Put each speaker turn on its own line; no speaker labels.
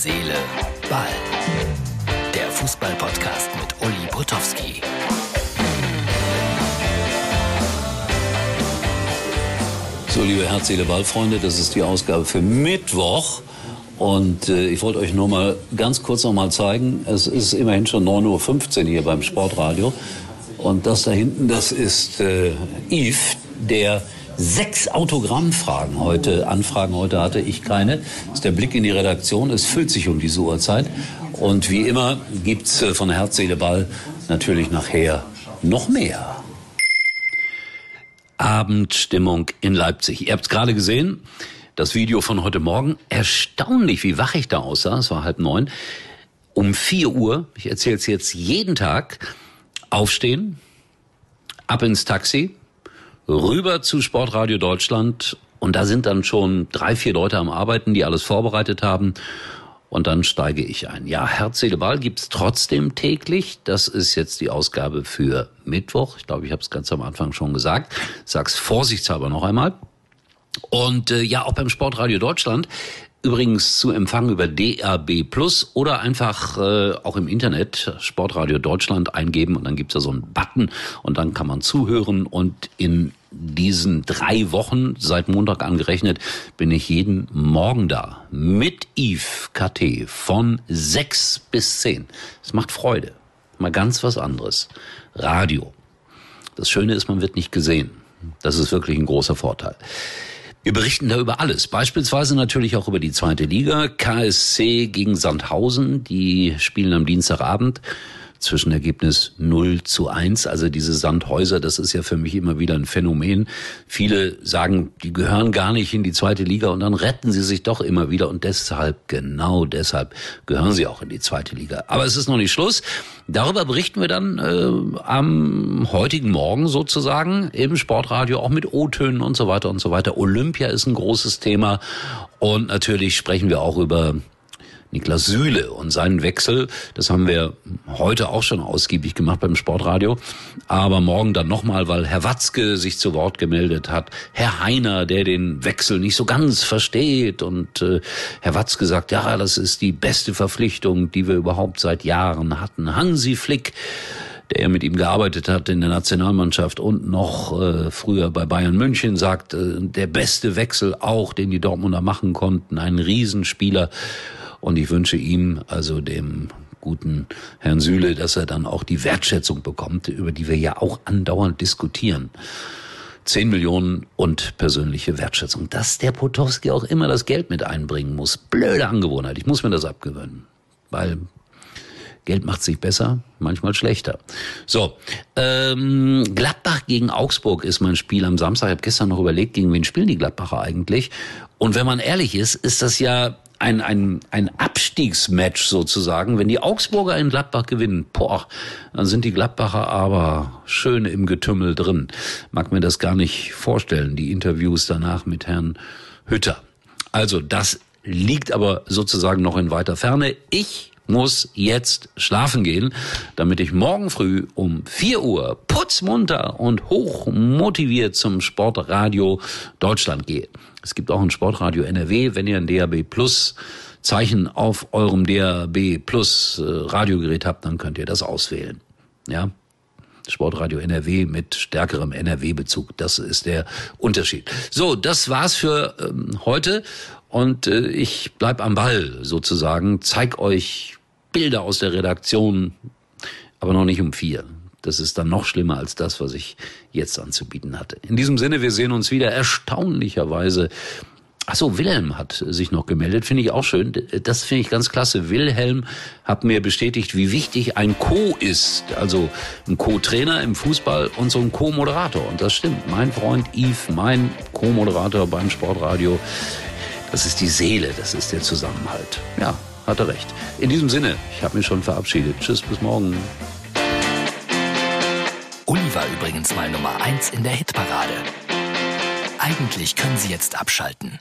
Seele, Ball. Der Fußball-Podcast mit Uli Potowski.
So, liebe Herz, Seele, Ball-Freunde, das ist die Ausgabe für Mittwoch. Und äh, ich wollte euch nur mal ganz kurz noch mal zeigen, es ist immerhin schon 9.15 Uhr hier beim Sportradio. Und das da hinten, das ist äh, Yves, der sechs Autogrammfragen heute, Anfragen heute hatte ich keine. Das ist der Blick in die Redaktion. Es füllt sich um diese Uhrzeit. Und wie immer gibt's äh, von Herz, Seele, Ball natürlich nachher noch mehr. Abendstimmung in Leipzig. Ihr habt es gerade gesehen, das Video von heute Morgen. Erstaunlich, wie wach ich da aussah. Es war halb neun. Um vier Uhr, ich erzähle es jetzt jeden Tag, aufstehen, ab ins Taxi, rüber zu Sportradio Deutschland und da sind dann schon drei, vier Leute am Arbeiten, die alles vorbereitet haben. Und dann steige ich ein. Ja, Herz, Seele, Ball gibt's trotzdem täglich. Das ist jetzt die Ausgabe für Mittwoch. Ich glaube, ich habe es ganz am Anfang schon gesagt. Sag's vorsichtshalber noch einmal. Und äh, ja, auch beim Sportradio Deutschland Übrigens zu empfangen über DRB Plus oder einfach äh, auch im Internet Sportradio Deutschland eingeben und dann gibt's da so einen Button und dann kann man zuhören und in diesen drei Wochen, seit Montag angerechnet, bin ich jeden Morgen da mit Yves KT von sechs bis zehn. Es macht Freude. Mal ganz was anderes. Radio. Das Schöne ist, man wird nicht gesehen. Das ist wirklich ein großer Vorteil. Wir berichten da über alles. Beispielsweise natürlich auch über die zweite Liga. KSC gegen Sandhausen. Die spielen am Dienstagabend. Zwischenergebnis 0 zu 1. Also diese Sandhäuser, das ist ja für mich immer wieder ein Phänomen. Viele sagen, die gehören gar nicht in die zweite Liga und dann retten sie sich doch immer wieder und deshalb, genau deshalb gehören sie auch in die zweite Liga. Aber es ist noch nicht Schluss. Darüber berichten wir dann äh, am heutigen Morgen sozusagen im Sportradio auch mit O-Tönen und so weiter und so weiter. Olympia ist ein großes Thema und natürlich sprechen wir auch über Niklas Süle und seinen Wechsel. Das haben wir heute auch schon ausgiebig gemacht beim Sportradio. Aber morgen dann nochmal, weil Herr Watzke sich zu Wort gemeldet hat. Herr Heiner, der den Wechsel nicht so ganz versteht. Und äh, Herr Watzke sagt, ja, das ist die beste Verpflichtung, die wir überhaupt seit Jahren hatten. Hansi Flick der mit ihm gearbeitet hat in der Nationalmannschaft und noch äh, früher bei Bayern München, sagt, äh, der beste Wechsel auch, den die Dortmunder machen konnten, ein Riesenspieler. Und ich wünsche ihm, also dem guten Herrn Süle, dass er dann auch die Wertschätzung bekommt, über die wir ja auch andauernd diskutieren. Zehn Millionen und persönliche Wertschätzung. Dass der Potowski auch immer das Geld mit einbringen muss. Blöde Angewohnheit. Ich muss mir das abgewöhnen. Weil Geld macht sich besser, manchmal schlechter. So, ähm, Gladbach gegen Augsburg ist mein Spiel am Samstag. Ich habe gestern noch überlegt, gegen wen spielen die Gladbacher eigentlich. Und wenn man ehrlich ist, ist das ja ein, ein, ein Abstiegsmatch sozusagen. Wenn die Augsburger in Gladbach gewinnen, boah, dann sind die Gladbacher aber schön im Getümmel drin. Mag mir das gar nicht vorstellen, die Interviews danach mit Herrn Hütter. Also das liegt aber sozusagen noch in weiter Ferne. Ich muss jetzt schlafen gehen, damit ich morgen früh um 4 Uhr putzmunter und hoch motiviert zum Sportradio Deutschland gehe. Es gibt auch ein Sportradio NRW, wenn ihr ein DAB Plus Zeichen auf eurem DAB Plus äh, Radiogerät habt, dann könnt ihr das auswählen. Ja, Sportradio NRW mit stärkerem NRW-Bezug. Das ist der Unterschied. So, das war's für ähm, heute und äh, ich bleib am Ball sozusagen. Zeig euch Bilder aus der Redaktion, aber noch nicht um vier. Das ist dann noch schlimmer als das, was ich jetzt anzubieten hatte. In diesem Sinne, wir sehen uns wieder erstaunlicherweise. Ach so, Wilhelm hat sich noch gemeldet, finde ich auch schön. Das finde ich ganz klasse. Wilhelm hat mir bestätigt, wie wichtig ein Co ist. Also ein Co-Trainer im Fußball und so ein Co-Moderator. Und das stimmt. Mein Freund Yves, mein Co-Moderator beim Sportradio, das ist die Seele, das ist der Zusammenhalt. Ja, hat er recht. In diesem Sinne, ich habe mich schon verabschiedet. Tschüss, bis morgen.
Uli war übrigens mal Nummer 1 in der Hitparade. Eigentlich können Sie jetzt abschalten.